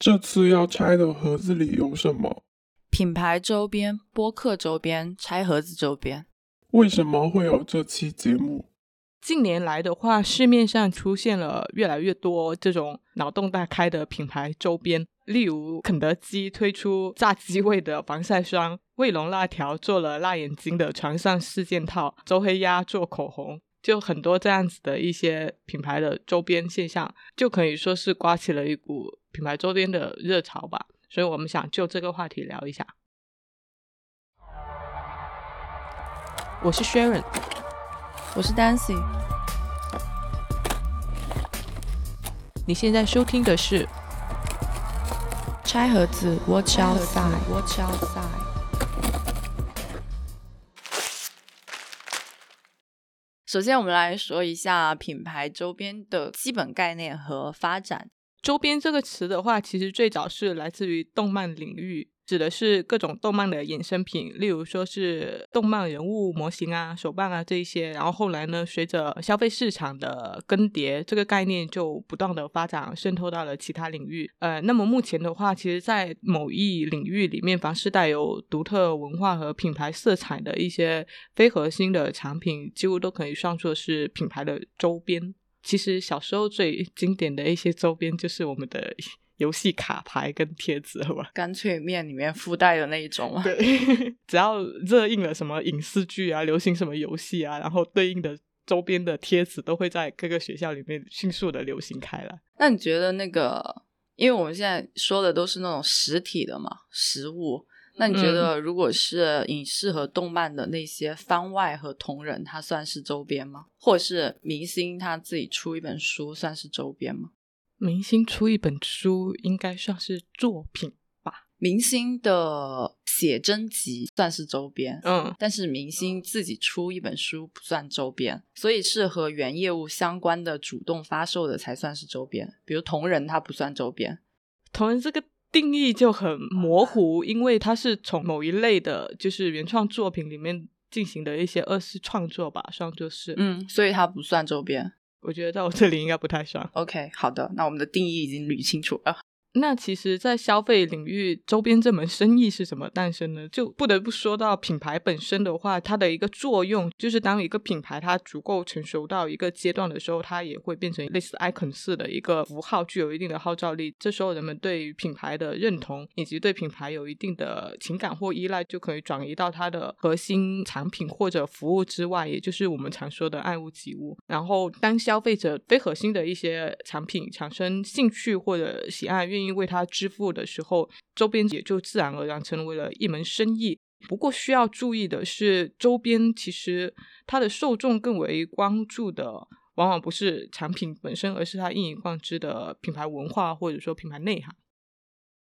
这次要拆的盒子里有什么？品牌周边、播客周边、拆盒子周边。为什么会有这期节目？近年来的话，市面上出现了越来越多这种脑洞大开的品牌周边，例如肯德基推出炸鸡味的防晒霜，卫龙辣条做了辣眼睛的床上四件套，周黑鸭做口红，就很多这样子的一些品牌的周边现象，就可以说是刮起了一股品牌周边的热潮吧。所以我们想就这个话题聊一下。我是 Sharon。我是 Dancy，你现在收听的是拆盒子，Watch outside，Watch outside。首先，我们来说一下品牌周边的基本概念和发展。周边这个词的话，其实最早是来自于动漫领域。指的是各种动漫的衍生品，例如说是动漫人物模型啊、手办啊这一些。然后后来呢，随着消费市场的更迭，这个概念就不断的发展，渗透到了其他领域。呃，那么目前的话，其实，在某一领域里面，凡是带有独特文化和品牌色彩的一些非核心的产品，几乎都可以算作是品牌的周边。其实小时候最经典的一些周边，就是我们的。游戏卡牌跟贴纸，好吧？干脆面里面附带的那一种。对，只要热映了什么影视剧啊，流行什么游戏啊，然后对应的周边的贴纸都会在各个学校里面迅速的流行开来。那你觉得那个，因为我们现在说的都是那种实体的嘛，实物。那你觉得，如果是影视和动漫的那些番外和同人，它算是周边吗？或者是明星他自己出一本书，算是周边吗？明星出一本书应该算是作品吧？明星的写真集算是周边，嗯，但是明星自己出一本书不算周边，所以是和原业务相关的主动发售的才算是周边。比如同人，它不算周边。同人这个定义就很模糊，因为它是从某一类的，就是原创作品里面进行的一些二次创作吧，算作是，嗯，所以它不算周边。我觉得在我这里应该不太算。OK，好的，那我们的定义已经捋清楚了。那其实，在消费领域，周边这门生意是怎么诞生呢？就不得不说到品牌本身的话，它的一个作用，就是当一个品牌它足够成熟到一个阶段的时候，它也会变成类似 icon 式的一个符号，具有一定的号召力。这时候，人们对于品牌的认同以及对品牌有一定的情感或依赖，就可以转移到它的核心产品或者服务之外，也就是我们常说的爱屋及乌。然后，当消费者非核心的一些产品产生兴趣或者喜爱，愿愿意为他支付的时候，周边也就自然而然成为了一门生意。不过需要注意的是，周边其实它的受众更为关注的，往往不是产品本身，而是它一以贯之的品牌文化或者说品牌内涵。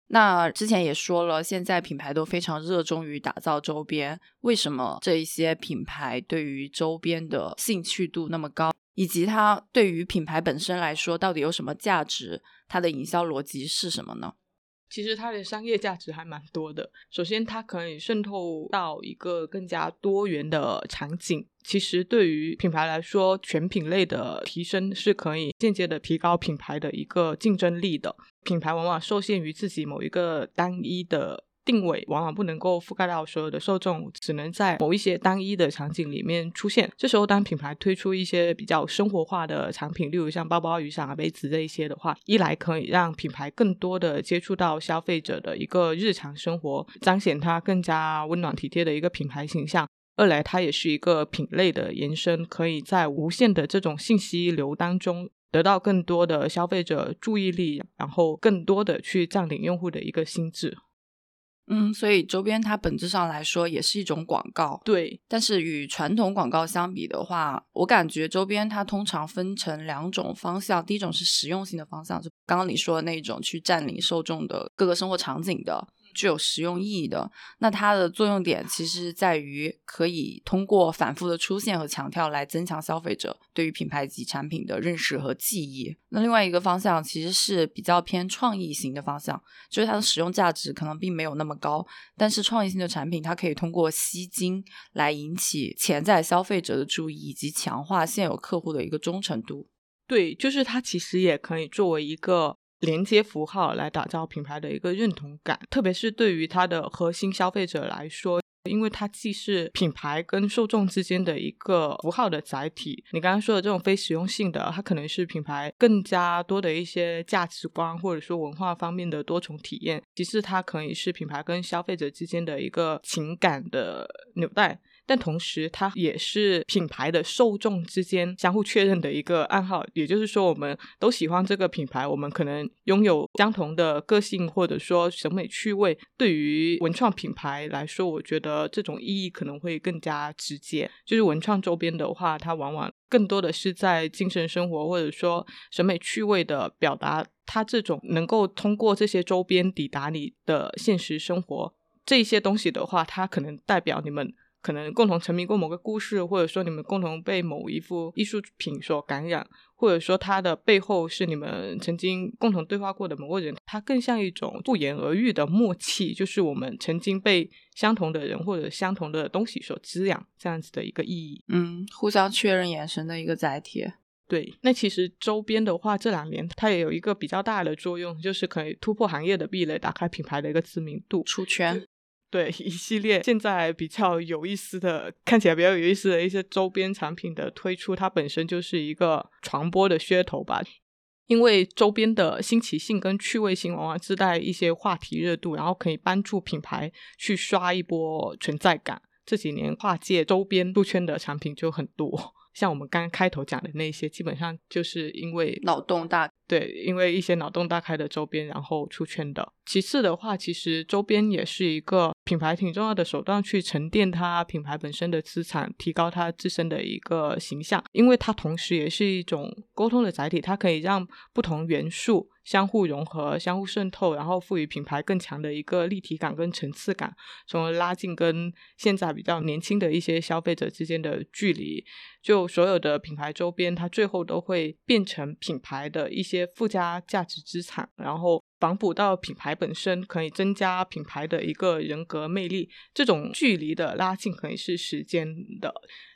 那之前也说了，现在品牌都非常热衷于打造周边，为什么这一些品牌对于周边的兴趣度那么高？以及它对于品牌本身来说，到底有什么价值？它的营销逻辑是什么呢？其实它的商业价值还蛮多的。首先，它可以渗透到一个更加多元的场景。其实对于品牌来说，全品类的提升是可以间接的提高品牌的一个竞争力的。品牌往往受限于自己某一个单一的。定位往往不能够覆盖到所有的受众，只能在某一些单一的场景里面出现。这时候，当品牌推出一些比较生活化的产品，例如像包包、雨伞啊、杯子这一些的话，一来可以让品牌更多的接触到消费者的一个日常生活，彰显它更加温暖体贴的一个品牌形象；二来，它也是一个品类的延伸，可以在无限的这种信息流当中得到更多的消费者注意力，然后更多的去占领用户的一个心智。嗯，所以周边它本质上来说也是一种广告，对。但是与传统广告相比的话，我感觉周边它通常分成两种方向，第一种是实用性的方向，就刚刚你说的那种去占领受众的各个生活场景的。具有实用意义的，那它的作用点其实在于可以通过反复的出现和强调来增强消费者对于品牌及产品的认识和记忆。那另外一个方向其实是比较偏创意型的方向，就是它的使用价值可能并没有那么高，但是创意性的产品它可以通过吸金来引起潜在消费者的注意，以及强化现有客户的一个忠诚度。对，就是它其实也可以作为一个。连接符号来打造品牌的一个认同感，特别是对于它的核心消费者来说。因为它既是品牌跟受众之间的一个符号的载体，你刚刚说的这种非实用性的，它可能是品牌更加多的一些价值观或者说文化方面的多重体验。其次，它可以是品牌跟消费者之间的一个情感的纽带。但同时，它也是品牌的受众之间相互确认的一个暗号。也就是说，我们都喜欢这个品牌，我们可能拥有相同的个性，或者说审美趣味。对于文创品牌来说，我觉得这种意义可能会更加直接。就是文创周边的话，它往往更多的是在精神生活或者说审美趣味的表达。它这种能够通过这些周边抵达你的现实生活，这些东西的话，它可能代表你们。可能共同沉迷过某个故事，或者说你们共同被某一幅艺术品所感染，或者说它的背后是你们曾经共同对话过的某个人，它更像一种不言而喻的默契，就是我们曾经被相同的人或者相同的东西所滋养，这样子的一个意义。嗯，互相确认眼神的一个载体。对，那其实周边的话，这两年它也有一个比较大的作用，就是可以突破行业的壁垒，打开品牌的一个知名度，出圈。对一系列现在比较有意思的、看起来比较有意思的一些周边产品的推出，它本身就是一个传播的噱头吧。因为周边的新奇性跟趣味性往往自带一些话题热度，然后可以帮助品牌去刷一波存在感。这几年跨界周边入圈的产品就很多。像我们刚刚开头讲的那些，基本上就是因为脑洞大，对，因为一些脑洞大开的周边，然后出圈的。其次的话，其实周边也是一个品牌挺重要的手段，去沉淀它品牌本身的资产，提高它自身的一个形象，因为它同时也是一种沟通的载体，它可以让不同元素。相互融合、相互渗透，然后赋予品牌更强的一个立体感跟层次感，从而拉近跟现在比较年轻的一些消费者之间的距离。就所有的品牌周边，它最后都会变成品牌的一些附加价值资产，然后反哺到品牌本身，可以增加品牌的一个人格魅力。这种距离的拉近可以是时间的，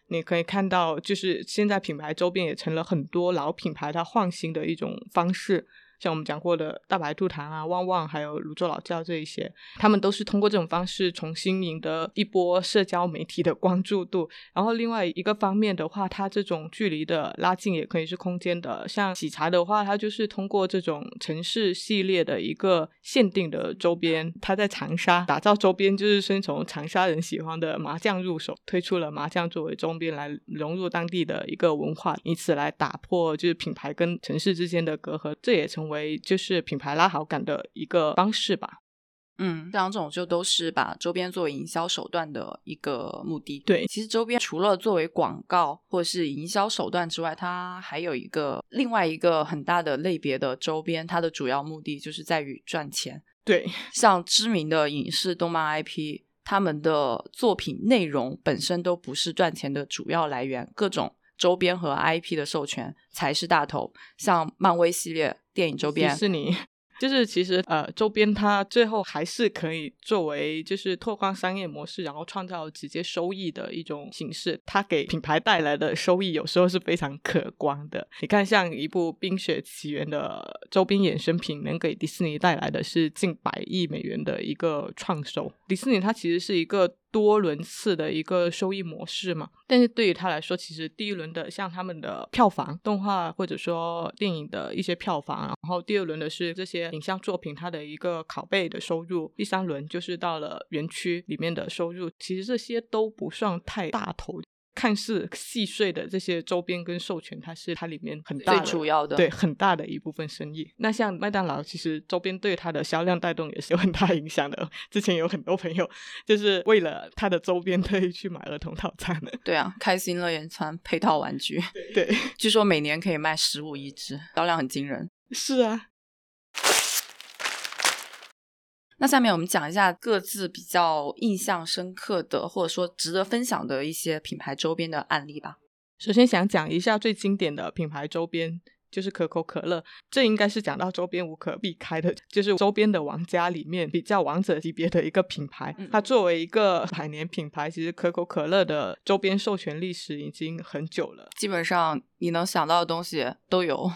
你可以看到，就是现在品牌周边也成了很多老品牌它换新的一种方式。像我们讲过的大白兔糖啊、旺旺，还有泸州老窖这一些，他们都是通过这种方式重新赢得一波社交媒体的关注度。然后另外一个方面的话，它这种距离的拉近也可以是空间的。像喜茶的话，它就是通过这种城市系列的一个限定的周边，它在长沙打造周边，就是先从长沙人喜欢的麻将入手，推出了麻将作为周边来融入当地的一个文化，以此来打破就是品牌跟城市之间的隔阂。这也成为为就是品牌拉好感的一个方式吧，嗯，这两种就都是把周边作为营销手段的一个目的。对，其实周边除了作为广告或是营销手段之外，它还有一个另外一个很大的类别的周边，它的主要目的就是在于赚钱。对，像知名的影视动漫 IP，他们的作品内容本身都不是赚钱的主要来源，各种。周边和 IP 的授权才是大头，像漫威系列电影周边，迪士尼。就是其实呃，周边它最后还是可以作为就是拓宽商业模式，然后创造直接收益的一种形式。它给品牌带来的收益有时候是非常可观的。你看，像一部《冰雪奇缘》的周边衍生品，能给迪士尼带来的是近百亿美元的一个创收。迪士尼它其实是一个。多轮次的一个收益模式嘛，但是对于他来说，其实第一轮的像他们的票房、动画或者说电影的一些票房，然后第二轮的是这些影像作品它的一个拷贝的收入，第三轮就是到了园区里面的收入，其实这些都不算太大头。看似细碎的这些周边跟授权，它是它里面很大最主要的，对很大的一部分生意。那像麦当劳，其实周边对它的销量带动也是有很大影响的。之前有很多朋友就是为了它的周边特意去买儿童套餐的。对啊，开心乐园餐配套玩具，对，据说每年可以卖十五亿只，销量很惊人。是啊。那下面我们讲一下各自比较印象深刻的，或者说值得分享的一些品牌周边的案例吧。首先想讲一下最经典的品牌周边，就是可口可乐。这应该是讲到周边无可避开的，就是周边的玩家里面比较王者级别的一个品牌。它作为一个百年品牌，其实可口可乐的周边授权历史已经很久了，基本上你能想到的东西都有。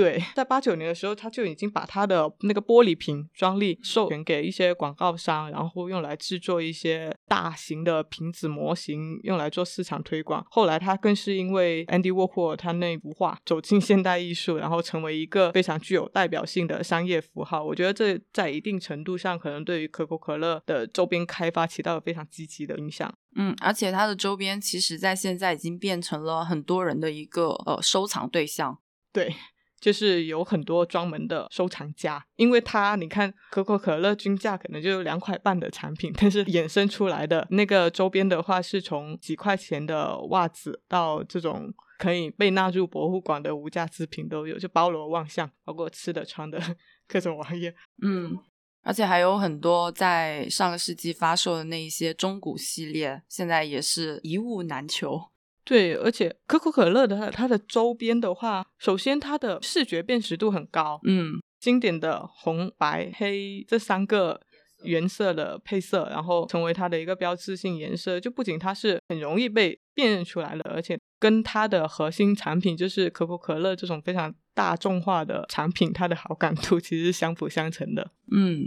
对，在八九年的时候，他就已经把他的那个玻璃瓶专利授权给一些广告商，然后用来制作一些大型的瓶子模型，用来做市场推广。后来他更是因为 Andy Warhol 他那幅画走进现代艺术，然后成为一个非常具有代表性的商业符号。我觉得这在一定程度上可能对于可口可乐的周边开发起到了非常积极的影响。嗯，而且它的周边其实在现在已经变成了很多人的一个呃收藏对象。对。就是有很多专门的收藏家，因为它你看可口可乐均价可能就两块半的产品，但是衍生出来的那个周边的话，是从几块钱的袜子到这种可以被纳入博物馆的无价之品都有，就包罗万象，包括吃的穿的各种玩意。嗯，而且还有很多在上个世纪发售的那一些中古系列，现在也是一物难求。对，而且可口可乐的它它的周边的话，首先它的视觉辨识度很高，嗯，经典的红白黑这三个原色的配色，然后成为它的一个标志性颜色，就不仅它是很容易被辨认出来的，而且跟它的核心产品就是可口可乐这种非常大众化的产品，它的好感度其实是相辅相成的，嗯。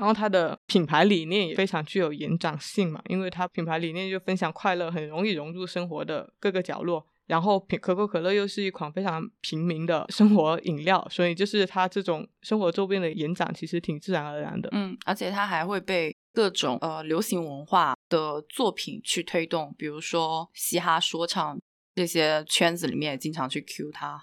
然后它的品牌理念也非常具有延展性嘛，因为它品牌理念就分享快乐，很容易融入生活的各个角落。然后可口可乐又是一款非常平民的生活饮料，所以就是它这种生活周边的延展其实挺自然而然的。嗯，而且它还会被各种呃流行文化的作品去推动，比如说嘻哈说唱这些圈子里面也经常去 Q 它。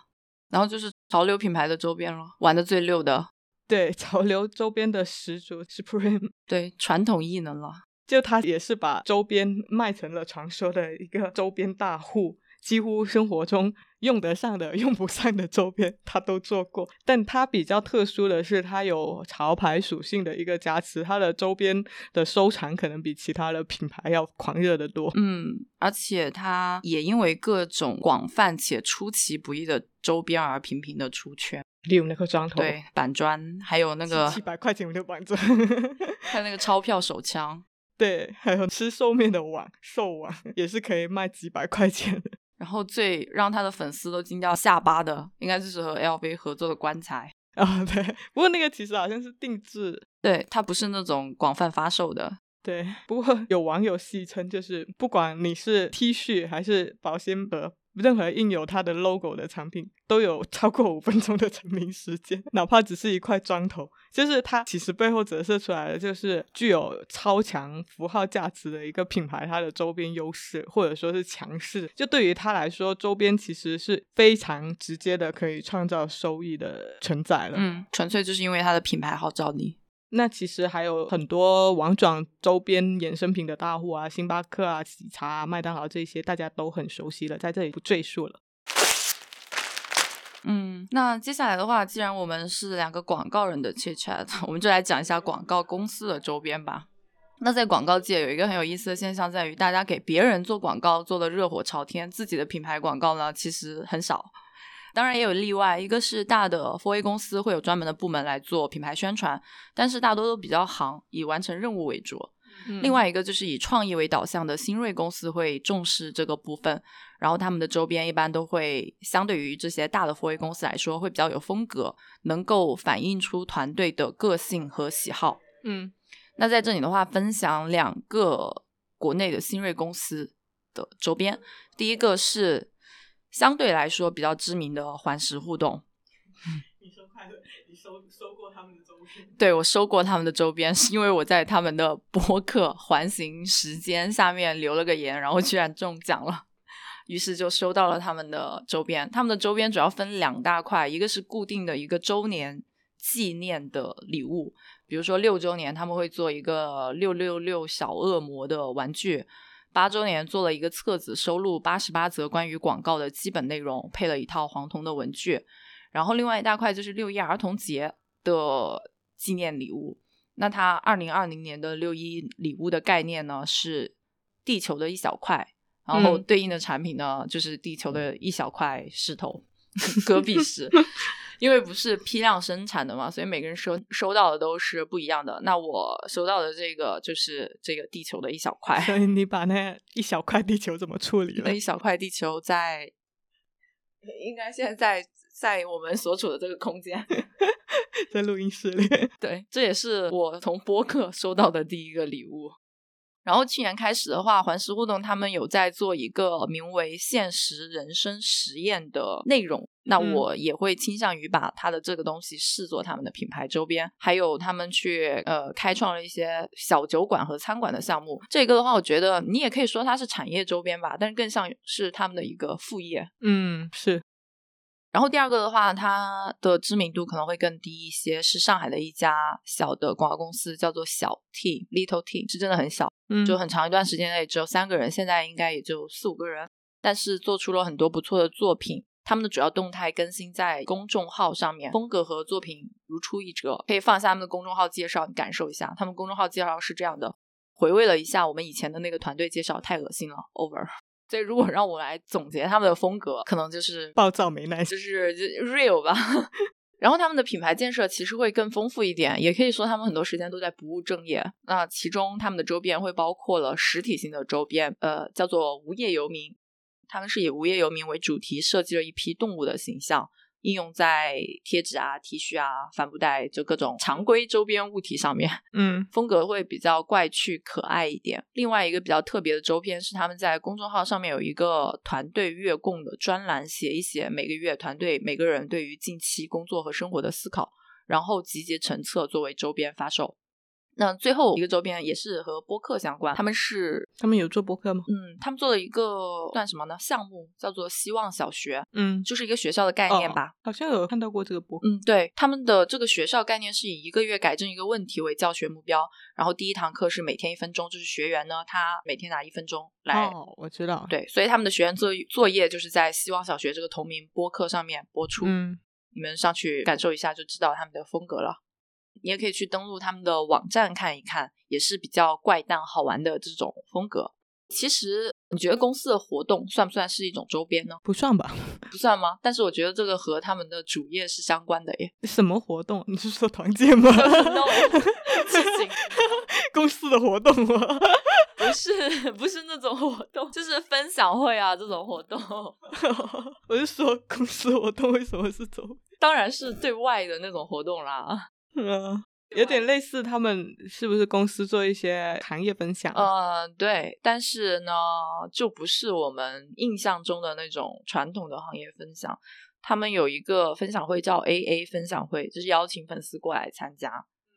然后就是潮流品牌的周边了，玩的最溜的。对 潮流周边的始祖 Supreme，对传统异能了，就他也是把周边卖成了传说的一个周边大户，几乎生活中用得上的、用不上的周边他都做过。但他比较特殊的是，他有潮牌属性的一个加持，他的周边的收藏可能比其他的品牌要狂热的多。嗯，而且他也因为各种广泛且出其不意的周边而频频的出圈。例如那个砖头，对板砖，还有那个七百块钱的板砖，还有那个钞票手枪，对，还有吃寿面的碗，寿碗 也是可以卖几百块钱的。然后最让他的粉丝都惊掉下巴的，应该就是和 LV 合作的棺材啊，对。不过那个其实好像是定制，对，它不是那种广泛发售的。对，不过有网友戏称，就是不管你是 T 恤还是保鲜盒。任何印有它的 logo 的产品都有超过五分钟的成名时间，哪怕只是一块砖头，就是它其实背后折射出来的就是具有超强符号价值的一个品牌，它的周边优势或者说是强势，就对于它来说，周边其实是非常直接的可以创造收益的存在了。嗯，纯粹就是因为它的品牌号召力。那其实还有很多王庄周边衍生品的大户啊，星巴克啊、喜茶、啊、麦当劳这些大家都很熟悉了，在这里不赘述了。嗯，那接下来的话，既然我们是两个广告人的 chit chat，我们就来讲一下广告公司的周边吧。那在广告界有一个很有意思的现象，在于大家给别人做广告做的热火朝天，自己的品牌广告呢其实很少。当然也有例外，一个是大的 4A 公司会有专门的部门来做品牌宣传，但是大多都比较行，以完成任务为主。另外一个就是以创意为导向的新锐公司会重视这个部分，然后他们的周边一般都会相对于这些大的 4A 公司来说会比较有风格，能够反映出团队的个性和喜好。嗯，那在这里的话，分享两个国内的新锐公司的周边，第一个是。相对来说比较知名的环石互动，你收快乐，你收收过他们的周边？对我收过他们的周边，是因为我在他们的博客环形时间下面留了个言，然后居然中奖了，于是就收到了他们的周边。他们的周边主要分两大块，一个是固定的一个周年纪念的礼物，比如说六周年他们会做一个六六六小恶魔的玩具。八周年做了一个册子，收录八十八则关于广告的基本内容，配了一套黄铜的文具。然后另外一大块就是六一儿童节的纪念礼物。那它二零二零年的六一礼物的概念呢是地球的一小块，然后对应的产品呢就是地球的一小块石头，戈壁石。因为不是批量生产的嘛，所以每个人收收到的都是不一样的。那我收到的这个就是这个地球的一小块。所以你把那一小块地球怎么处理 了？那一小块地球在应该现在在在我们所处的这个空间，在录音室里。对，这也是我从播客收到的第一个礼物。然后去年开始的话，环视互动他们有在做一个名为“现实人生实验”的内容，那我也会倾向于把他的这个东西视作他们的品牌周边。还有他们去呃开创了一些小酒馆和餐馆的项目，这个的话，我觉得你也可以说它是产业周边吧，但是更像是他们的一个副业。嗯，是。然后第二个的话，它的知名度可能会更低一些，是上海的一家小的广告公司，叫做小 T Little T，是真的很小，嗯，就很长一段时间内只有三个人，现在应该也就四五个人，但是做出了很多不错的作品。他们的主要动态更新在公众号上面，风格和作品如出一辙，可以放下他们的公众号介绍，你感受一下。他们公众号介绍是这样的：回味了一下我们以前的那个团队介绍，太恶心了，over。所以，如果让我来总结他们的风格，可能就是暴躁没耐心，就是 real 吧。然后，他们的品牌建设其实会更丰富一点，也可以说他们很多时间都在不务正业。那其中，他们的周边会包括了实体性的周边，呃，叫做无业游民，他们是以无业游民为主题设计了一批动物的形象。应用在贴纸啊、T 恤啊、帆布袋，就各种常规周边物体上面。嗯，风格会比较怪趣可爱一点。另外一个比较特别的周边是他们在公众号上面有一个团队月供的专栏，写一写每个月团队每个人对于近期工作和生活的思考，然后集结成册作为周边发售。那最后一个周边也是和播客相关，他们是他们有做播客吗？嗯，他们做了一个算什么呢？项目叫做希望小学，嗯，就是一个学校的概念吧。好像有看到过这个播。嗯，对，他们的这个学校概念是以一个月改正一个问题为教学目标，然后第一堂课是每天一分钟，就是学员呢他每天拿一分钟来。哦，我知道。对，所以他们的学员作作业就是在希望小学这个同名播客上面播出。嗯，你们上去感受一下就知道他们的风格了。你也可以去登录他们的网站看一看，也是比较怪诞好玩的这种风格。其实你觉得公司的活动算不算是一种周边呢？不算吧，不算吗？但是我觉得这个和他们的主业是相关的耶。什么活动？你是说团建吗？No，公司的活动吗？不是，不是那种活动，就是分享会啊这种活动。我是说公司活动为什么是周？当然是对外的那种活动啦。嗯，有点类似，他们是不是公司做一些行业分享？嗯，对，但是呢，就不是我们印象中的那种传统的行业分享。他们有一个分享会叫 AA 分享会，就是邀请粉丝过来参加，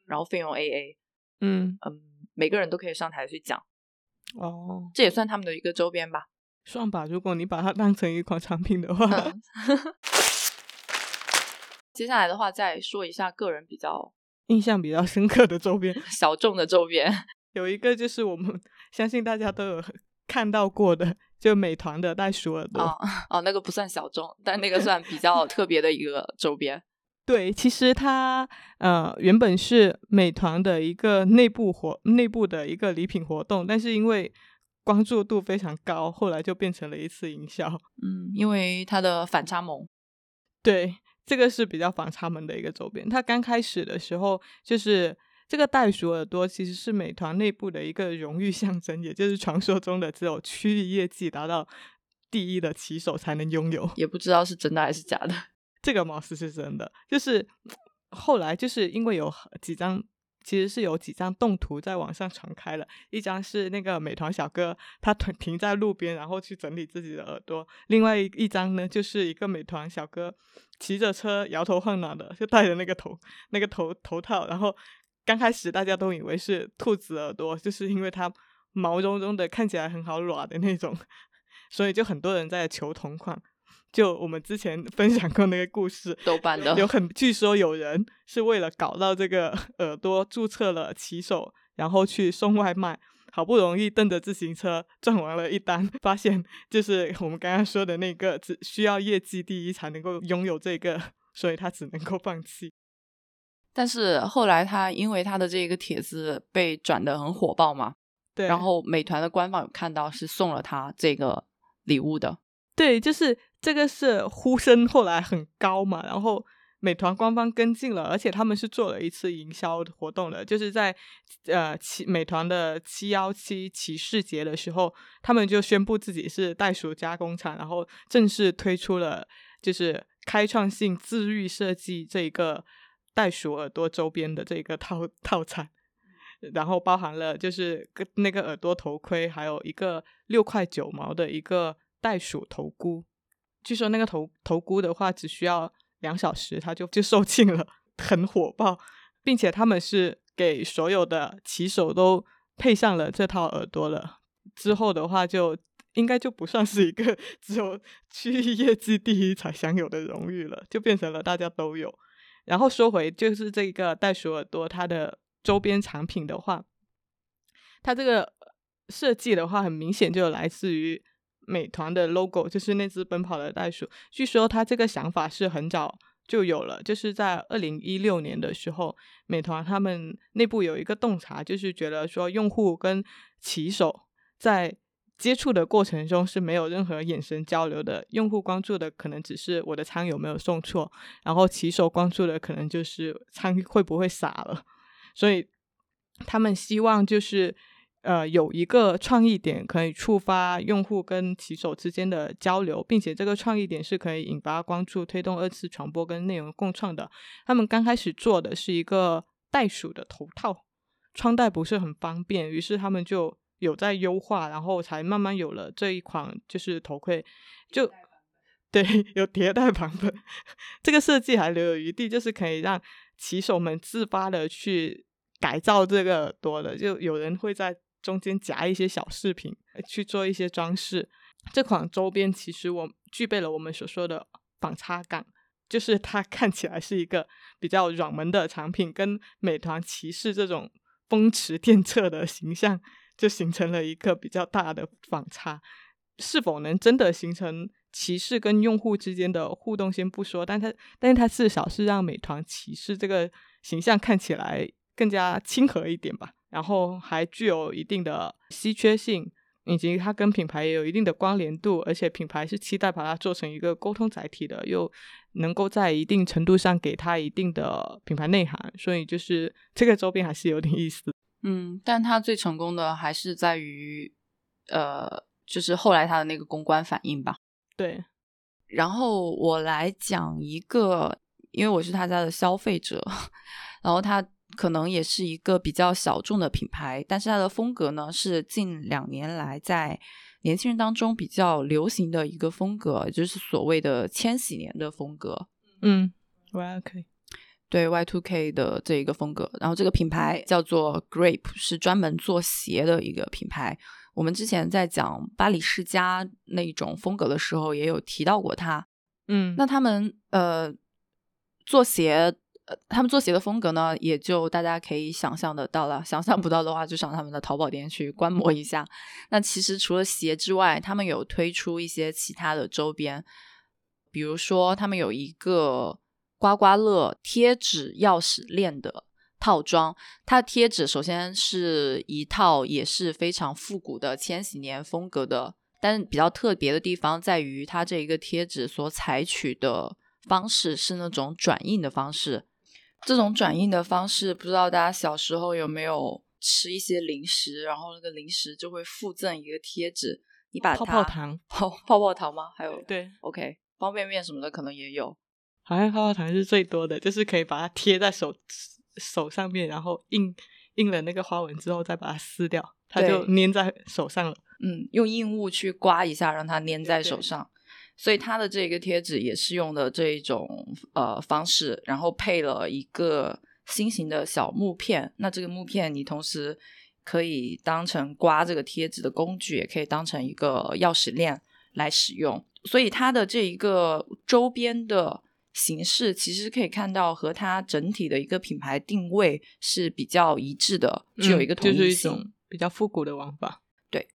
然后费用 AA。嗯嗯，每个人都可以上台去讲。哦，这也算他们的一个周边吧？算吧，如果你把它当成一款产品的话。接下来的话，再说一下个人比较印象比较深刻的周边，小众的周边 有一个就是我们相信大家都有看到过的，就美团的袋鼠耳朵。哦 哦，那个不算小众，但那个算比较特别的一个周边。对，其实它呃原本是美团的一个内部活内部的一个礼品活动，但是因为关注度非常高，后来就变成了一次营销。嗯，因为它的反差萌。对。这个是比较反差萌的一个周边。它刚开始的时候，就是这个袋鼠耳朵其实是美团内部的一个荣誉象征，也就是传说中的只有区域业绩达到第一的骑手才能拥有。也不知道是真的还是假的。这个貌似是真的，就是后来就是因为有几张。其实是有几张动图在网上传开了，一张是那个美团小哥他停停在路边，然后去整理自己的耳朵；另外一张呢，就是一个美团小哥骑着车摇头晃脑的，就戴着那个头那个头头套，然后刚开始大家都以为是兔子耳朵，就是因为它毛茸茸的，看起来很好软的那种，所以就很多人在求同款。就我们之前分享过那个故事，豆瓣的有很据说有人是为了搞到这个 耳朵注册了骑手，然后去送外卖，好不容易蹬着自行车赚完了一单，发现就是我们刚刚说的那个只需要业绩第一才能够拥有这个，所以他只能够放弃。但是后来他因为他的这个帖子被转的很火爆嘛，对，然后美团的官方有看到是送了他这个礼物的，对，就是。这个是呼声后来很高嘛，然后美团官方跟进了，而且他们是做了一次营销活动的，就是在呃七美团的七幺七骑士节的时候，他们就宣布自己是袋鼠加工厂，然后正式推出了就是开创性自愈设计这一个袋鼠耳朵周边的这个套套餐，然后包含了就是个那个耳朵头盔，还有一个六块九毛的一个袋鼠头箍。据说那个头头箍的话，只需要两小时，它就就售罄了，很火爆，并且他们是给所有的骑手都配上了这套耳朵了。之后的话就。应该就不算是一个 只有区域业绩第一才享有的荣誉了，就变成了大家都有。然后说回就是这个袋鼠耳朵，它的周边产品的话，它这个设计的话，很明显就来自于美团的 logo，就是那只奔跑的袋鼠。据说他这个想法是很早就有了，就是在二零一六年的时候，美团他们内部有一个洞察，就是觉得说用户跟骑手在接触的过程中是没有任何眼神交流的，用户关注的可能只是我的餐有没有送错，然后骑手关注的可能就是餐会不会洒了，所以他们希望就是呃有一个创意点可以触发用户跟骑手之间的交流，并且这个创意点是可以引发关注、推动二次传播跟内容共创的。他们刚开始做的是一个袋鼠的头套，穿戴不是很方便，于是他们就。有在优化，然后才慢慢有了这一款就是头盔，就 对有迭代版本。这个设计还留有余地，就是可以让骑手们自发的去改造这个耳朵的。就有人会在中间夹一些小饰品去做一些装饰。这款周边其实我具备了我们所说的反差感，就是它看起来是一个比较软萌的产品，跟美团骑士这种风驰电掣的形象。就形成了一个比较大的反差，是否能真的形成骑士跟用户之间的互动先不说，但它但是它至少是让美团骑士这个形象看起来更加亲和一点吧，然后还具有一定的稀缺性，以及它跟品牌也有一定的关联度，而且品牌是期待把它做成一个沟通载体的，又能够在一定程度上给它一定的品牌内涵，所以就是这个周边还是有点意思。嗯，但它最成功的还是在于，呃，就是后来它的那个公关反应吧。对，然后我来讲一个，因为我是他家的消费者，然后他可能也是一个比较小众的品牌，但是它的风格呢是近两年来在年轻人当中比较流行的一个风格，就是所谓的千禧年的风格。嗯，我 OK。对 Y Two K 的这一个风格，然后这个品牌叫做 Grape，是专门做鞋的一个品牌。我们之前在讲巴黎世家那种风格的时候，也有提到过它。嗯，那他们呃做鞋，他们做鞋的风格呢，也就大家可以想象得到了。想象不到的话，就上他们的淘宝店去观摩一下。那其实除了鞋之外，他们有推出一些其他的周边，比如说他们有一个。刮刮乐贴纸钥匙链的套装，它的贴纸首先是一套也是非常复古的千禧年风格的，但比较特别的地方在于它这一个贴纸所采取的方式是那种转印的方式。这种转印的方式，不知道大家小时候有没有吃一些零食，然后那个零食就会附赠一个贴纸，你把它泡泡糖，泡泡泡糖吗？还有对，OK，方便面什么的可能也有。好像泡泡糖是最多的，就是可以把它贴在手手上面，然后印印了那个花纹之后，再把它撕掉，它就粘在手上了。嗯，用硬物去刮一下，让它粘在手上。所以它的这个贴纸也是用的这一种呃方式，然后配了一个心形的小木片。那这个木片你同时可以当成刮这个贴纸的工具，也可以当成一个钥匙链来使用。所以它的这一个周边的。形式其实可以看到和它整体的一个品牌定位是比较一致的，具有一个统一性，比较复古的玩法。对，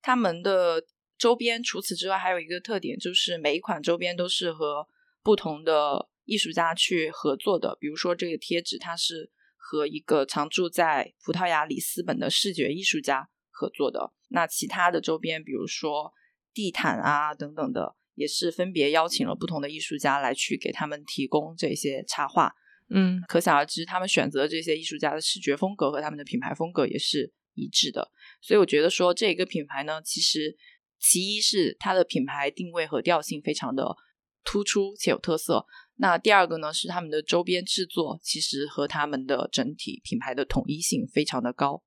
他们的周边除此之外还有一个特点，就是每一款周边都是和不同的艺术家去合作的。比如说这个贴纸，它是和一个常住在葡萄牙里斯本的视觉艺术家合作的。那其他的周边，比如说地毯啊等等的。也是分别邀请了不同的艺术家来去给他们提供这些插画，嗯，可想而知，他们选择这些艺术家的视觉风格和他们的品牌风格也是一致的。所以我觉得说这一个品牌呢，其实其一是它的品牌定位和调性非常的突出且有特色。那第二个呢，是他们的周边制作，其实和他们的整体品牌的统一性非常的高。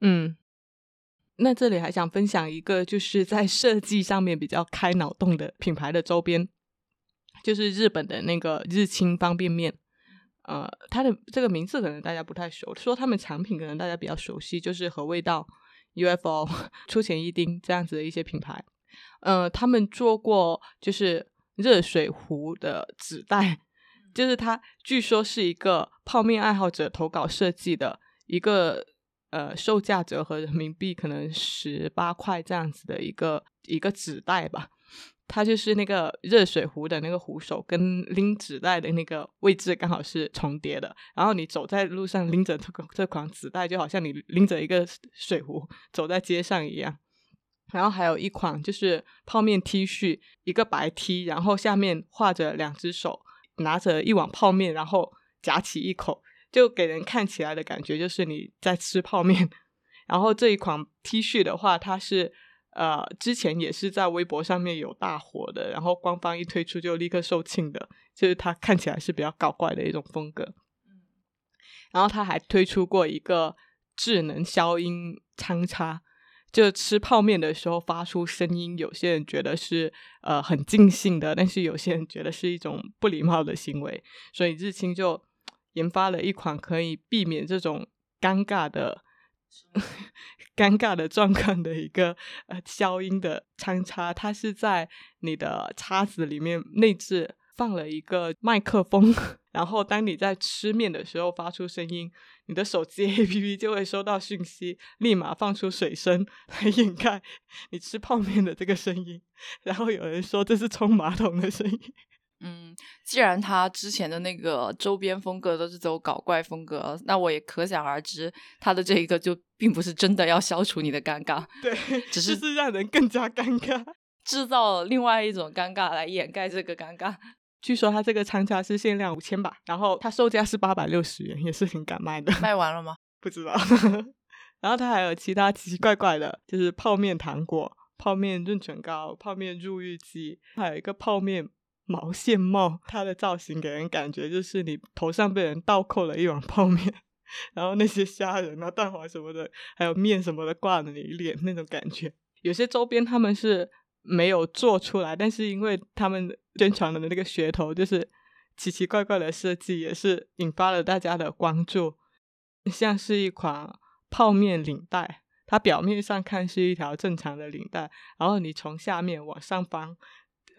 嗯，那这里还想分享一个，就是在设计上面比较开脑洞的品牌的周边，就是日本的那个日清方便面。呃，它的这个名字可能大家不太熟，说他们产品可能大家比较熟悉，就是和味道、UFO、出钱一丁这样子的一些品牌。呃，他们做过就是热水壶的纸袋，就是它据说是一个泡面爱好者投稿设计的一个呃，售价折合人民币可能十八块这样子的一个一个纸袋吧。它就是那个热水壶的那个壶手跟拎纸袋的那个位置刚好是重叠的，然后你走在路上拎着这个这款纸袋，就好像你拎着一个水壶走在街上一样。然后还有一款就是泡面 T 恤，一个白 T，然后下面画着两只手拿着一碗泡面，然后夹起一口，就给人看起来的感觉就是你在吃泡面。然后这一款 T 恤的话，它是。呃，之前也是在微博上面有大火的，然后官方一推出就立刻售罄的，就是它看起来是比较搞怪的一种风格。然后他还推出过一个智能消音餐叉，就吃泡面的时候发出声音，有些人觉得是呃很尽兴的，但是有些人觉得是一种不礼貌的行为，所以日清就研发了一款可以避免这种尴尬的。尴尬的状况的一个呃消音的参差，它是在你的叉子里面内置放了一个麦克风，然后当你在吃面的时候发出声音，你的手机 APP 就会收到讯息，立马放出水声来掩盖你吃泡面的这个声音。然后有人说这是冲马桶的声音。嗯，既然他之前的那个周边风格都是走搞怪风格，那我也可想而知，他的这一个就并不是真的要消除你的尴尬，对，只是是让人更加尴尬，制造另外一种尴尬来掩盖这个尴尬。据说他这个仓价是限量五千吧，然后它售价是八百六十元，也是挺敢卖的。卖完了吗？不知道。然后他还有其他奇奇怪怪的，就是泡面糖果、泡面润唇膏、泡面入浴剂，还有一个泡面。毛线帽，它的造型给人感觉就是你头上被人倒扣了一碗泡面，然后那些虾仁啊、蛋黄什么的，还有面什么的挂着你脸那种感觉。有些周边他们是没有做出来，但是因为他们宣传的那个噱头就是奇奇怪怪的设计，也是引发了大家的关注。像是一款泡面领带，它表面上看是一条正常的领带，然后你从下面往上翻。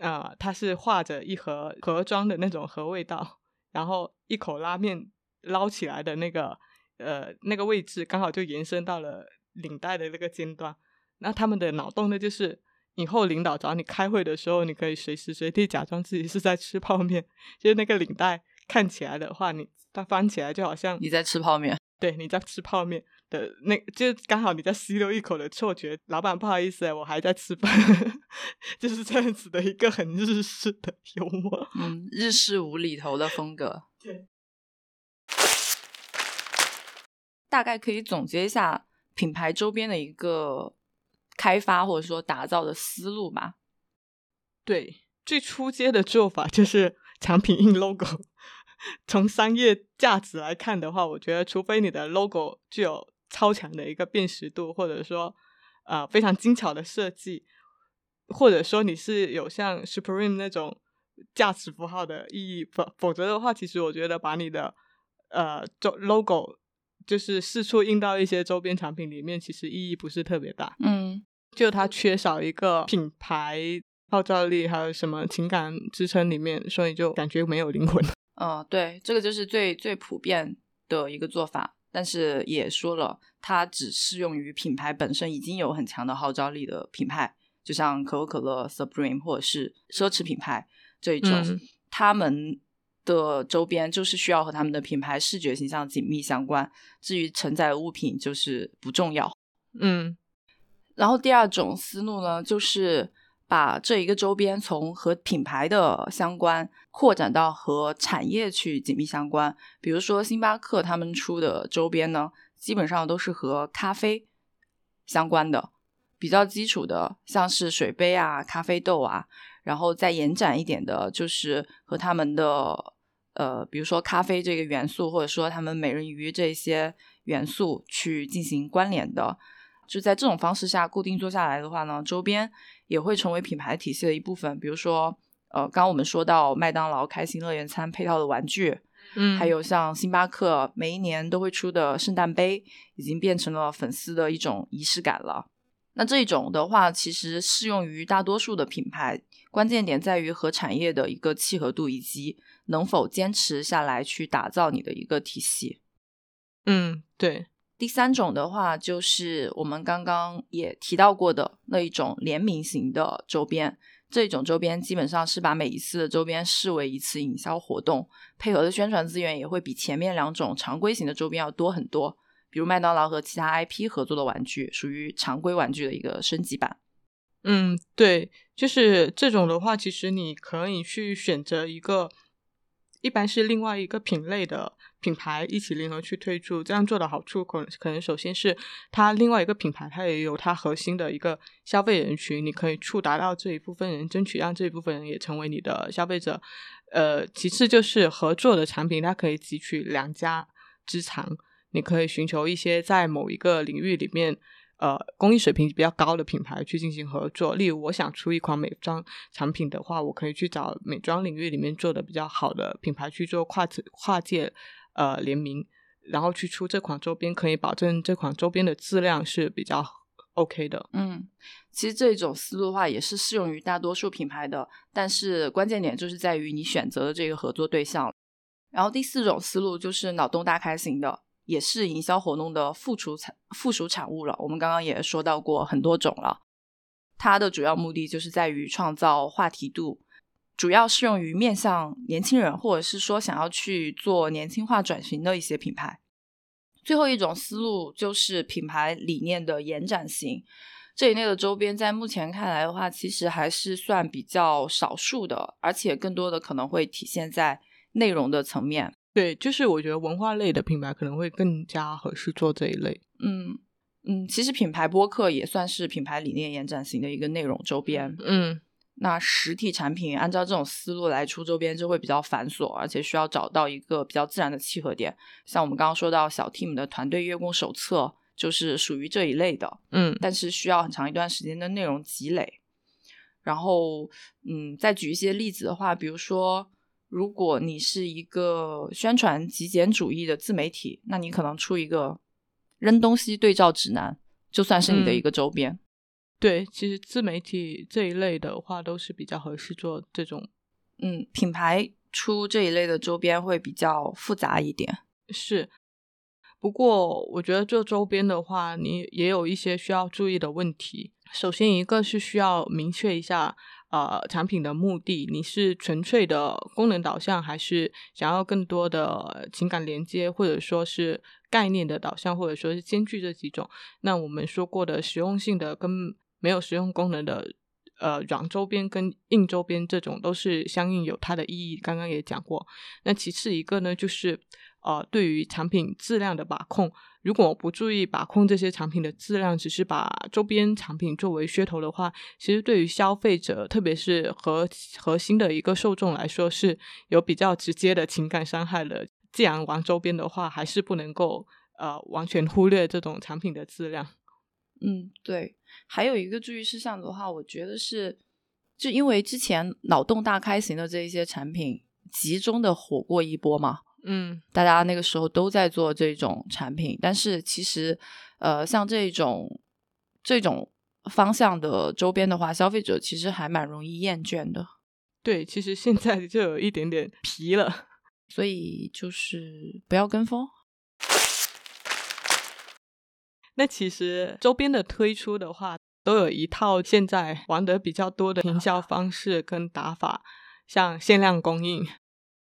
啊，它是画着一盒盒装的那种盒味道，然后一口拉面捞起来的那个呃那个位置，刚好就延伸到了领带的那个尖端。那他们的脑洞呢，就是以后领导找你开会的时候，你可以随时随地假装自己是在吃泡面，就是那个领带看起来的话，你它翻起来就好像你在吃泡面，对，你在吃泡面。的那就刚好你在吸溜一口的错觉，老板不好意思我还在吃饭，就是这样子的一个很日式的幽默，嗯，日式无厘头的风格。对，大概可以总结一下品牌周边的一个开发或者说打造的思路吧。对，最初阶的做法就是产品印 logo。从商业价值来看的话，我觉得除非你的 logo 具有超强的一个辨识度，或者说，呃，非常精巧的设计，或者说你是有像 Supreme 那种价值符号的意义，否否则的话，其实我觉得把你的呃周 logo 就是四处印到一些周边产品里面，其实意义不是特别大。嗯，就它缺少一个品牌号召力，还有什么情感支撑里面，所以就感觉没有灵魂。嗯，对，这个就是最最普遍的一个做法。但是也说了，它只适用于品牌本身已经有很强的号召力的品牌，就像可口可乐、Supreme 或者是奢侈品牌这一种，他们的周边就是需要和他们的品牌视觉形象紧密相关。至于承载的物品，就是不重要。嗯，然后第二种思路呢，就是把这一个周边从和品牌的相关。扩展到和产业去紧密相关，比如说星巴克他们出的周边呢，基本上都是和咖啡相关的，比较基础的，像是水杯啊、咖啡豆啊，然后再延展一点的，就是和他们的呃，比如说咖啡这个元素，或者说他们美人鱼这些元素去进行关联的。就在这种方式下固定做下来的话呢，周边也会成为品牌体系的一部分。比如说，呃，刚刚我们说到麦当劳开心乐园餐配套的玩具，嗯，还有像星巴克每一年都会出的圣诞杯，已经变成了粉丝的一种仪式感了。那这种的话，其实适用于大多数的品牌，关键点在于和产业的一个契合度，以及能否坚持下来去打造你的一个体系。嗯，对。第三种的话，就是我们刚刚也提到过的那一种联名型的周边。这种周边基本上是把每一次的周边视为一次营销活动，配合的宣传资源也会比前面两种常规型的周边要多很多。比如麦当劳和其他 IP 合作的玩具，属于常规玩具的一个升级版。嗯，对，就是这种的话，其实你可以去选择一个。一般是另外一个品类的品牌一起联合去推出，这样做的好处可能可能首先是它另外一个品牌它也有它核心的一个消费人群，你可以触达到这一部分人，争取让这一部分人也成为你的消费者。呃，其次就是合作的产品，它可以汲取两家之长，你可以寻求一些在某一个领域里面。呃，工艺水平比较高的品牌去进行合作。例如，我想出一款美妆产品的话，我可以去找美妆领域里面做的比较好的品牌去做跨跨界呃联名，然后去出这款周边，可以保证这款周边的质量是比较 OK 的。嗯，其实这种思路的话也是适用于大多数品牌的，但是关键点就是在于你选择的这个合作对象。然后第四种思路就是脑洞大开型的。也是营销活动的附属产附属产物了。我们刚刚也说到过很多种了，它的主要目的就是在于创造话题度，主要适用于面向年轻人，或者是说想要去做年轻化转型的一些品牌。最后一种思路就是品牌理念的延展型，这一类的周边在目前看来的话，其实还是算比较少数的，而且更多的可能会体现在内容的层面。对，就是我觉得文化类的品牌可能会更加合适做这一类。嗯嗯，其实品牌播客也算是品牌理念延展型的一个内容周边。嗯，那实体产品按照这种思路来出周边就会比较繁琐，而且需要找到一个比较自然的契合点。像我们刚刚说到小 team 的团队月供手册就是属于这一类的。嗯，但是需要很长一段时间的内容积累。然后，嗯，再举一些例子的话，比如说。如果你是一个宣传极简主义的自媒体，那你可能出一个扔东西对照指南，就算是你的一个周边。对，其实自媒体这一类的话，都是比较合适做这种。嗯，品牌出这一类的周边会比较复杂一点。是，不过我觉得做周边的话，你也有一些需要注意的问题。首先，一个是需要明确一下。呃，产品的目的，你是纯粹的功能导向，还是想要更多的情感连接，或者说是概念的导向，或者说是兼具这几种？那我们说过的实用性的跟没有实用功能的，呃，软周边跟硬周边这种都是相应有它的意义。刚刚也讲过。那其次一个呢，就是呃，对于产品质量的把控。如果不注意把控这些产品的质量，只是把周边产品作为噱头的话，其实对于消费者，特别是核核心的一个受众来说，是有比较直接的情感伤害的。既然玩周边的话，还是不能够呃完全忽略这种产品的质量。嗯，对。还有一个注意事项的话，我觉得是，就因为之前脑洞大开型的这一些产品集中的火过一波嘛。嗯，大家那个时候都在做这种产品，但是其实，呃，像这种这种方向的周边的话，消费者其实还蛮容易厌倦的。对，其实现在就有一点点皮了，所以就是不要跟风。那其实周边的推出的话，都有一套现在玩得比较多的营销方式跟打法，像限量供应。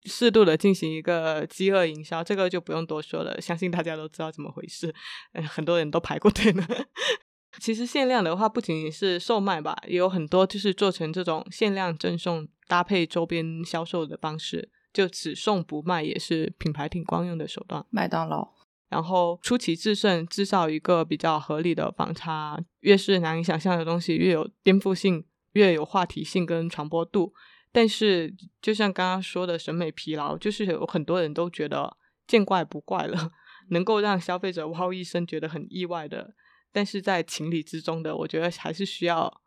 适度的进行一个饥饿营销，这个就不用多说了，相信大家都知道怎么回事。嗯，很多人都排过队呢。其实限量的话，不仅仅是售卖吧，也有很多就是做成这种限量赠送搭配周边销售的方式，就只送不卖，也是品牌挺惯用的手段。麦当劳，然后出奇制胜，制造一个比较合理的反差，越是难以想象的东西，越有颠覆性。越有话题性跟传播度。但是，就像刚刚说的审美疲劳，就是有很多人都觉得见怪不怪了，能够让消费者哇一声觉得很意外的，但是在情理之中的，我觉得还是需要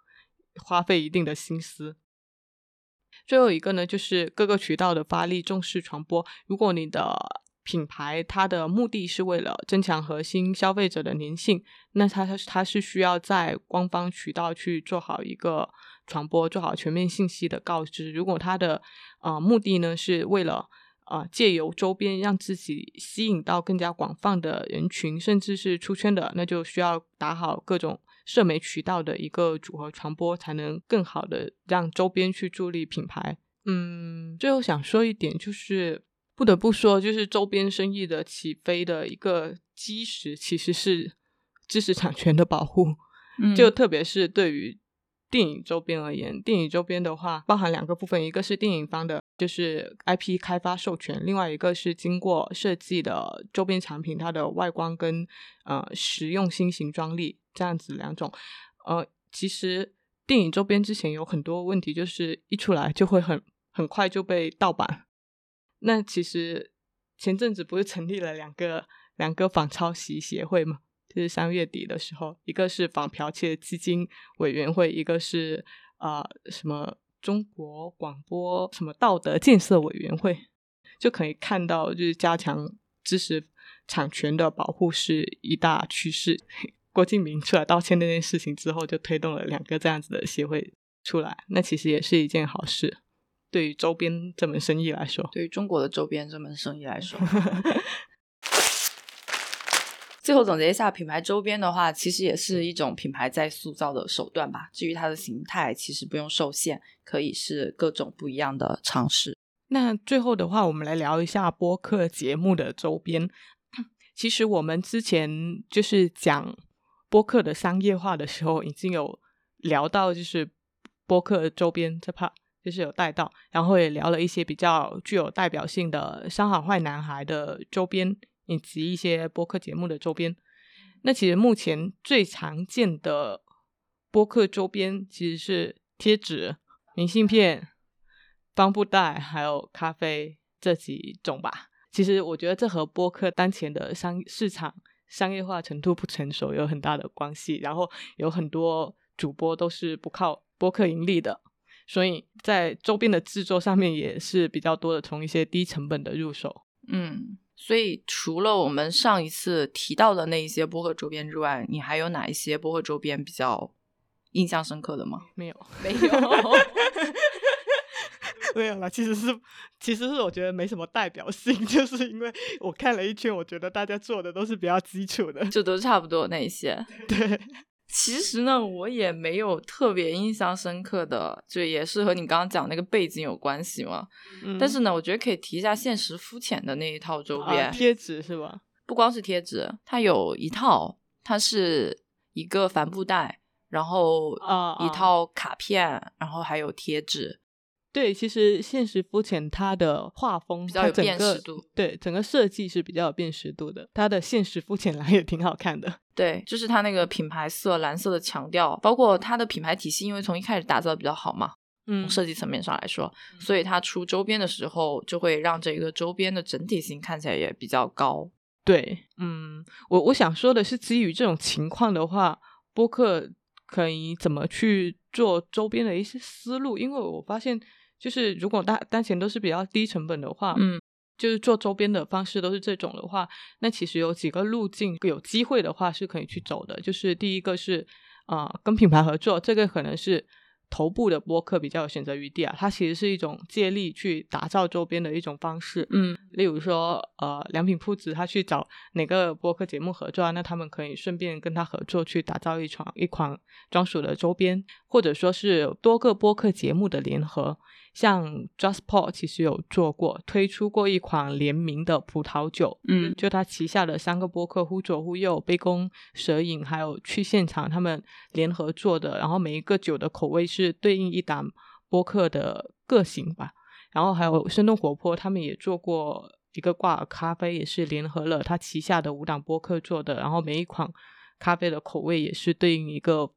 花费一定的心思。最后一个呢，就是各个渠道的发力，重视传播。如果你的品牌它的目的是为了增强核心消费者的粘性，那它它它是需要在官方渠道去做好一个传播，做好全面信息的告知。如果它的呃目的呢是为了啊借由周边让自己吸引到更加广泛的人群，甚至是出圈的，那就需要打好各种社媒渠道的一个组合传播，才能更好的让周边去助力品牌。嗯，最后想说一点就是。不得不说，就是周边生意的起飞的一个基石，其实是知识产权的保护。就特别是对于电影周边而言，电影周边的话，包含两个部分，一个是电影方的，就是 IP 开发授权；，另外一个是经过设计的周边产品，它的外观跟呃实用新型专利这样子两种。呃，其实电影周边之前有很多问题，就是一出来就会很很快就被盗版。那其实前阵子不是成立了两个两个反抄袭协会吗？就是三月底的时候，一个是反剽窃基金委员会，一个是啊什么中国广播什么道德建设委员会，就可以看到就是加强知识产权的保护是一大趋势。郭敬明出来道歉那件事情之后，就推动了两个这样子的协会出来，那其实也是一件好事。对于周边这门生意来说，对于中国的周边这门生意来说，最后总结一下，品牌周边的话，其实也是一种品牌在塑造的手段吧。至于它的形态，其实不用受限，可以是各种不一样的尝试。那最后的话，我们来聊一下播客节目的周边。其实我们之前就是讲播客的商业化的时候，已经有聊到，就是播客周边这 part。就是有带到，然后也聊了一些比较具有代表性的《伤好坏男孩》的周边，以及一些播客节目的周边。那其实目前最常见的播客周边其实是贴纸、明信片、帆布袋，还有咖啡这几种吧。其实我觉得这和播客当前的商市场商业化程度不成熟有很大的关系。然后有很多主播都是不靠播客盈利的。所以在周边的制作上面也是比较多的，从一些低成本的入手。嗯，所以除了我们上一次提到的那一些播客周边之外，你还有哪一些播客周边比较印象深刻的吗？没有，没有，没有了。其实是，其实是我觉得没什么代表性，就是因为我看了一圈，我觉得大家做的都是比较基础的，就都差不多那一些。对。其实呢，我也没有特别印象深刻的，就也是和你刚刚讲那个背景有关系嘛。但是呢，我觉得可以提一下现实肤浅的那一套周边贴纸是吧？不光是贴纸，它有一套，它是一个帆布袋，然后一套卡片，然后还有贴纸。对，其实现实肤浅，它的画风比较有辨识度，对，整个设计是比较有辨识度的。它的现实肤浅 蓝也挺好看的，对，就是它那个品牌色蓝色的强调，包括它的品牌体系，因为从一开始打造的比较好嘛，嗯，设计层面上来说，所以它出周边的时候，就会让这个周边的整体性看起来也比较高。对，嗯，我我想说的是，基于这种情况的话，播客可以怎么去做周边的一些思路？因为我发现。就是如果大当前都是比较低成本的话，嗯，就是做周边的方式都是这种的话，那其实有几个路径，有机会的话是可以去走的。就是第一个是啊，跟品牌合作，这个可能是。头部的播客比较有选择余地啊，它其实是一种借力去打造周边的一种方式。嗯，例如说，呃，良品铺子他去找哪个播客节目合作啊，那他们可以顺便跟他合作去打造一款一款专属的周边，或者说是多个播客节目的联合。像 JustPod 其实有做过，推出过一款联名的葡萄酒，嗯，就他旗下的三个播客忽左忽右、杯弓蛇影，还有去现场，他们联合做的，然后每一个酒的口味是对应一档播客的个性吧。然后还有生动活泼，他们也做过一个挂耳咖啡，也是联合了他旗下的五档播客做的，然后每一款咖啡的口味也是对应一个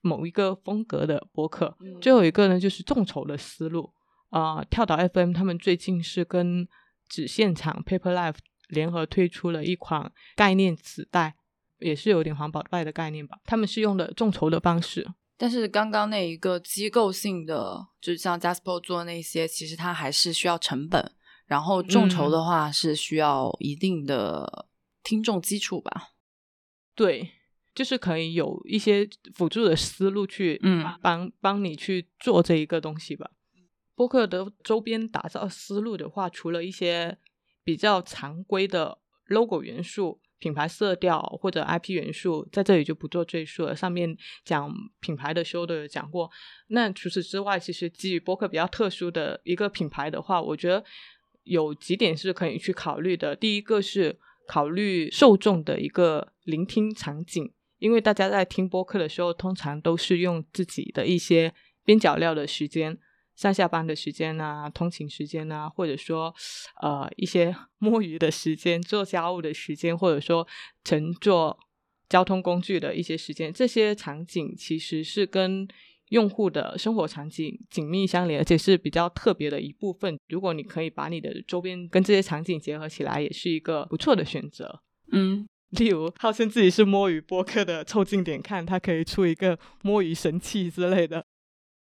某一个风格的播客。嗯最后一个呢，就是众筹的思路。啊、跳岛 FM 他们最近是跟纸现场 Paper Life 联合推出了一款概念磁带，也是有点环保袋的概念吧。他们是用的众筹的方式。但是刚刚那一个机构性的，就是像 Jasper 做的那些，其实它还是需要成本。然后众筹的话是需要一定的听众基础吧。对，就是可以有一些辅助的思路去嗯帮帮你去做这一个东西吧。播客的周边打造思路的话，除了一些比较常规的 logo 元素、品牌色调或者 IP 元素，在这里就不做赘述了。上面讲品牌的时候都有讲过。那除此之外，其实基于播客比较特殊的一个品牌的话，我觉得有几点是可以去考虑的。第一个是考虑受众的一个聆听场景，因为大家在听播客的时候，通常都是用自己的一些边角料的时间。上下班的时间啊，通勤时间啊，或者说呃一些 摸鱼的时间、做家务的时间，或者说乘坐交通工具的一些时间，这些场景其实是跟用户的生活场景紧密相连，而且是比较特别的一部分。如果你可以把你的周边跟这些场景结合起来，也是一个不错的选择。嗯，例如，号称自己是摸鱼播客的凑近点看，它可以出一个摸鱼神器之类的。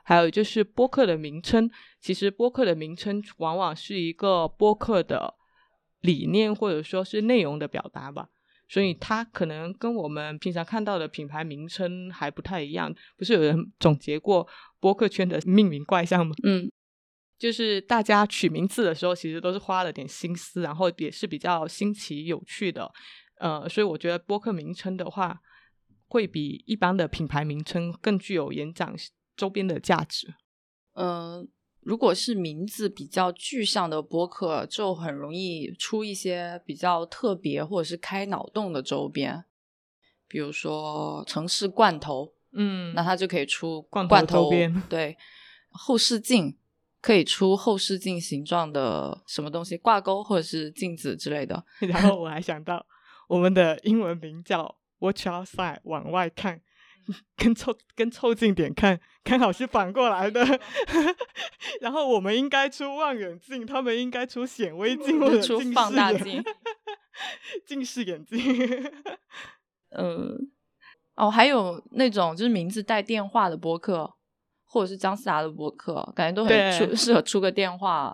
还有就是播客的名称，其实播客的名称往往是一个播客的理念或者说是内容的表达吧，所以它可能跟我们平常看到的品牌名称还不太一样。不是有人总结过播客圈的命名怪象吗？嗯，就是大家取名字的时候，其实都是花了点心思，然后也是比较新奇有趣的。呃，所以我觉得播客名称的话，会比一般的品牌名称更具有延展周边的价值。呃，如果是名字比较具象的播客，就很容易出一些比较特别或者是开脑洞的周边，比如说城市罐头，嗯那它就可以出罐头罐周边对，后视镜可以出后视镜形状的什么东西挂钩或者是镜子之类的。然后我还想到我们的英文名叫 Watch Outside，往外看，跟凑跟凑近点看，刚好是反过来的。然后我们应该出望远镜，他们应该出显微镜或者出放大眼镜，近视眼镜。嗯，哦，还有那种就是名字带电话的播客，或者是姜思达的播客，感觉都很出适合出个电话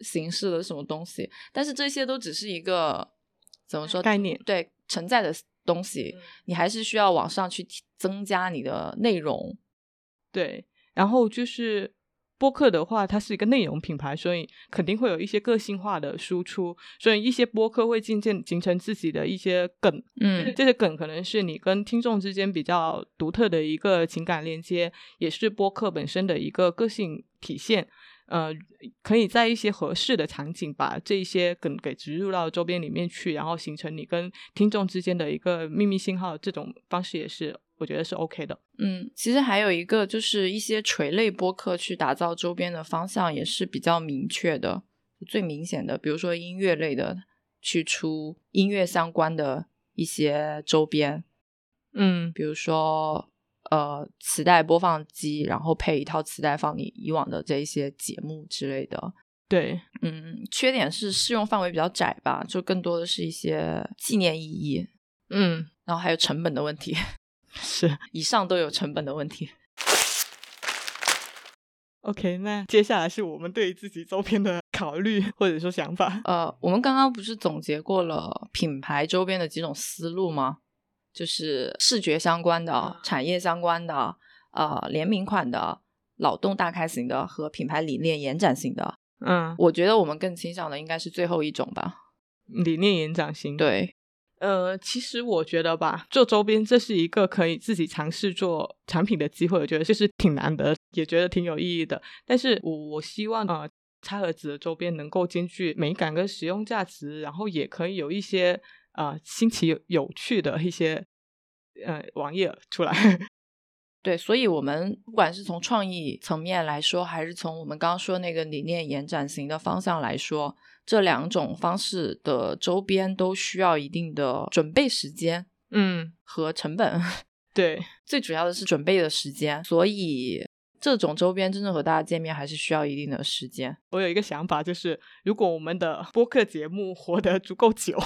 形式的什么东西。但是这些都只是一个怎么说概念对存在的东西，你还是需要往上去增加你的内容。对，然后就是播客的话，它是一个内容品牌，所以肯定会有一些个性化的输出，所以一些播客会渐渐形成自己的一些梗，嗯这些梗可能是你跟听众之间比较独特的一个情感连接，也是播客本身的一个个性体现。呃，可以在一些合适的场景把这一些梗给植入到周边里面去，然后形成你跟听众之间的一个秘密信号，这种方式也是我觉得是 OK 的。嗯，其实还有一个就是一些垂类播客去打造周边的方向也是比较明确的，最明显的，比如说音乐类的，去出音乐相关的一些周边，嗯，比如说呃磁带播放机，然后配一套磁带放你以往的这一些节目之类的。对，嗯，缺点是适用范围比较窄吧，就更多的是一些纪念意义，嗯，然后还有成本的问题，是。以上都有成本的问题。OK，那接下来是我们对自己周边的考虑或者说想法。呃，我们刚刚不是总结过了品牌周边的几种思路吗？就是视觉相关的、产业相关的、呃联名款的、脑洞大开型的和品牌理念延展型的。嗯，我觉得我们更倾向的应该是最后一种吧。理念延展型。，对，呃，其实我觉得吧，做周边这是一个可以自己尝试做产品的机会，我觉得这是挺难得，也觉得挺有意义的。但是我我希望呃，拆盒子的周边能够兼具美感跟实用价值，然后也可以有一些呃新奇有有趣的一些呃网页出来。对，所以我们不管是从创意层面来说，还是从我们刚刚说那个理念延展型的方向来说，这两种方式的周边都需要一定的准备时间嗯，和成本。对，最主要的是准备的时间，所以这种周边真正和大家见面还是需要一定的时间。我有一个想法，就是如果我们的播客节目活得足够久，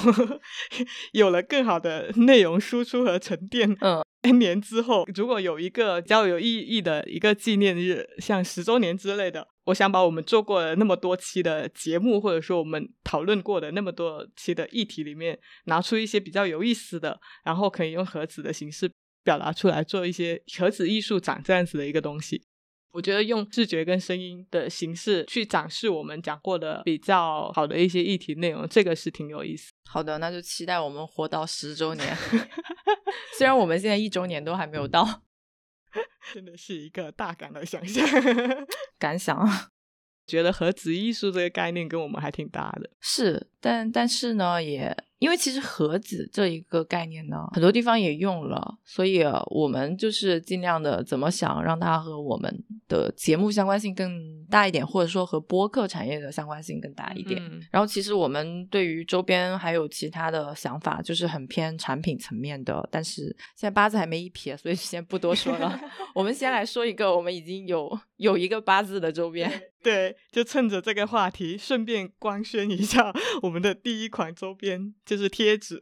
有了更好的内容输出和沉淀，嗯，N 年之后，如果有一个比较有意义的一个纪念日，像十周年之类的，我想把我们做过的那么多期的节目，或者说我们讨论过的那么多期的议题里面，拿出一些比较有意思的，然后可以用盒子的形式表达出来，做一些盒子艺术展这样子的一个东西。我觉得用视觉跟声音的形式去展示我们讲过的比较好的一些议题内容，这个是挺有意思。好的，那就期待我们活到十周年。虽然我们现在一周年都还没有到，真的是一个大胆的想象。感想啊觉得盒子艺术这个概念跟我们还挺搭的。是，但但是呢，也因为其实盒子这一个概念呢，很多地方也用了，所以呃我们就是尽量的怎么想让它和我们的节目相关性更大一点，或者说和播客产业的相关性更大一点。嗯然后其实我们对于周边还有其他的想法，就是很偏产品层面的，但是现在八字还没一撇，所以先不多说了。我们先来说一个我们已经有有一个八字的周边。对，就趁着这个话题，顺便官宣一下 我们的第一款周边，就是贴纸，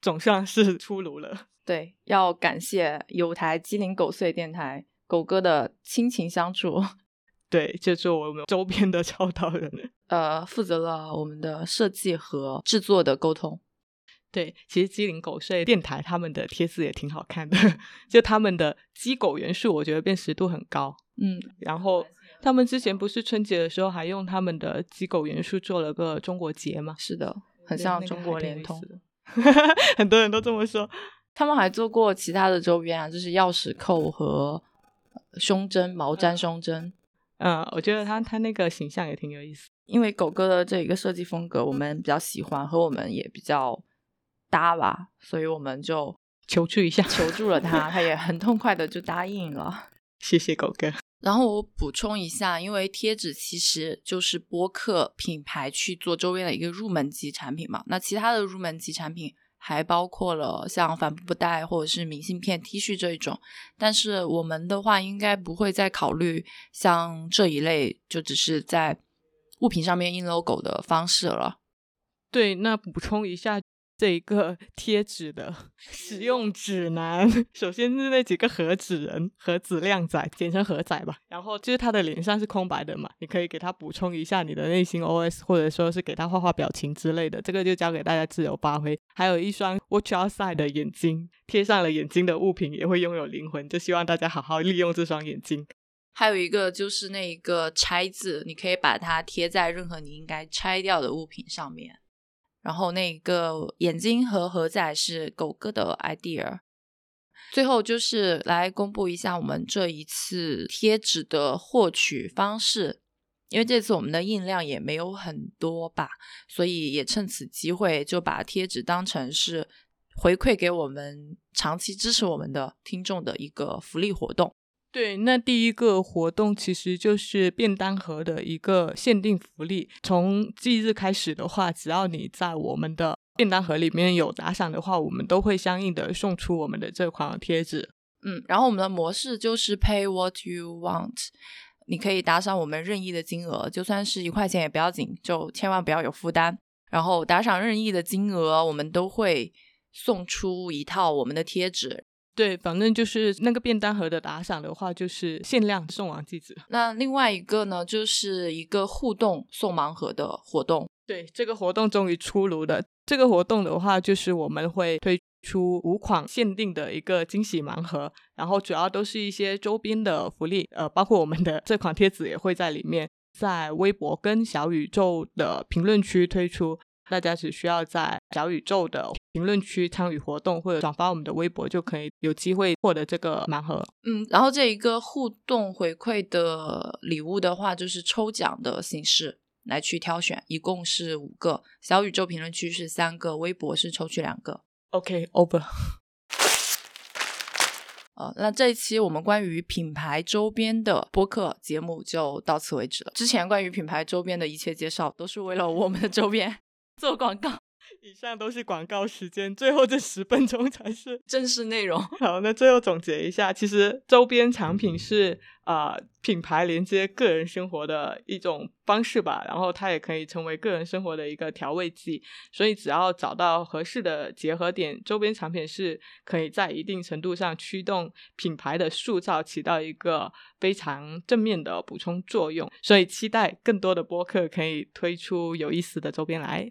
总算是出炉了。对，要感谢有台鸡零狗碎电台狗哥的亲情相助，对，就是我们周边的超导人。呃，负责了我们的设计和制作的沟通。对，其实鸡零狗碎电台他们的贴字也挺好看的，就他们的鸡狗元素，我觉得辨识度很高。嗯，然后他们之前不是春节的时候还用他们的鸡狗元素做了个中国结吗？是的，很像中国联通挺有意思。的 很多人都这么说。他们还做过其他的周边啊，就是钥匙扣和呃胸针、毛毡胸针。嗯，我觉得他他那个形象也挺有意思。因为狗哥的这一个设计风格，我们比较喜欢，和我们也比较搭吧，所以我们就求助一下，求助了他，他也很痛快的就答应了。谢谢狗哥。然后我补充一下，因为贴纸其实就是播客品牌去做周边的一个入门级产品嘛。那其他的入门级产品还包括了像帆布袋或者是明信片、T 恤这一种。但是我们的话，应该不会再考虑像这一类，就只是在物品上面印 logo 的方式了。对，那补充一下这一个 贴纸的 使用指南。首先是那几个盒子人，盒子靓仔，简称盒仔吧。然后就是他的脸上是空白的嘛，你可以给他补充一下你的内心 OS，或者说是给他画画表情之类的，这个就交给大家自由发挥。还有一双 Watch Outside 的眼睛，贴上了眼睛的物品也会拥有灵魂，就希望大家好好利用这双眼睛。还有一个就是那一个拆字，你可以把它贴在任何你应该拆掉的物品上面。然后那个眼睛和盒仔是狗哥的 idea。最后就是来公布一下我们这一次贴纸的获取方式，因为这次我们的印量也没有很多吧，所以也趁此机会就把贴纸当成是回馈给我们长期支持我们的听众的一个福利活动。对，那第一个活动其实就是便当盒的一个限定福利。从即日开始的话，只要你在我们的便当盒里面有打赏的话，我们都会相应的送出我们的这款贴纸。嗯，然后我们的模式就是 pay what you want，你可以打赏我们任意的金额，就算是一块钱也不要紧，就千万不要有负担。然后打赏任意的金额，我们都会送出一套我们的贴纸。对，反正就是那个便当盒的打赏的话，就是限量送完即止。那另外一个呢，就是一个互动送盲盒的活动。对，这个活动终于出炉了。这个活动的话，就是我们会推出五款限定的一个惊喜盲盒，然后主要都是一些周边的福利，呃，包括我们的这款贴纸也会在里面，在微博跟小宇宙的评论区推出。大家只需要在小宇宙的评论区参与活动，或者转发我们的微博，就可以有机会获得这个盲盒。嗯，然后这一个互动回馈的礼物的话，就是抽奖的形式来去挑选，一共是五个。小宇宙评论区是三个，微博是抽取两个。OK，over、呃，那这一期我们关于品牌周边的播客节目就到此为止了。之前关于品牌周边的一切介绍，都是为了我们的周边 做广告。以上都是广告时间，最后这十分钟才是 正式内容。好，那最后总结一下，其实周边产品是啊、品牌连接个人生活的一种方式吧，然后它也可以成为个人生活的一个调味剂。所以只要找到合适的结合点，周边产品是可以在一定程度上驱动品牌的塑造，起到一个非常正面的补充作用。所以期待更多的播客可以推出有意思的周边来。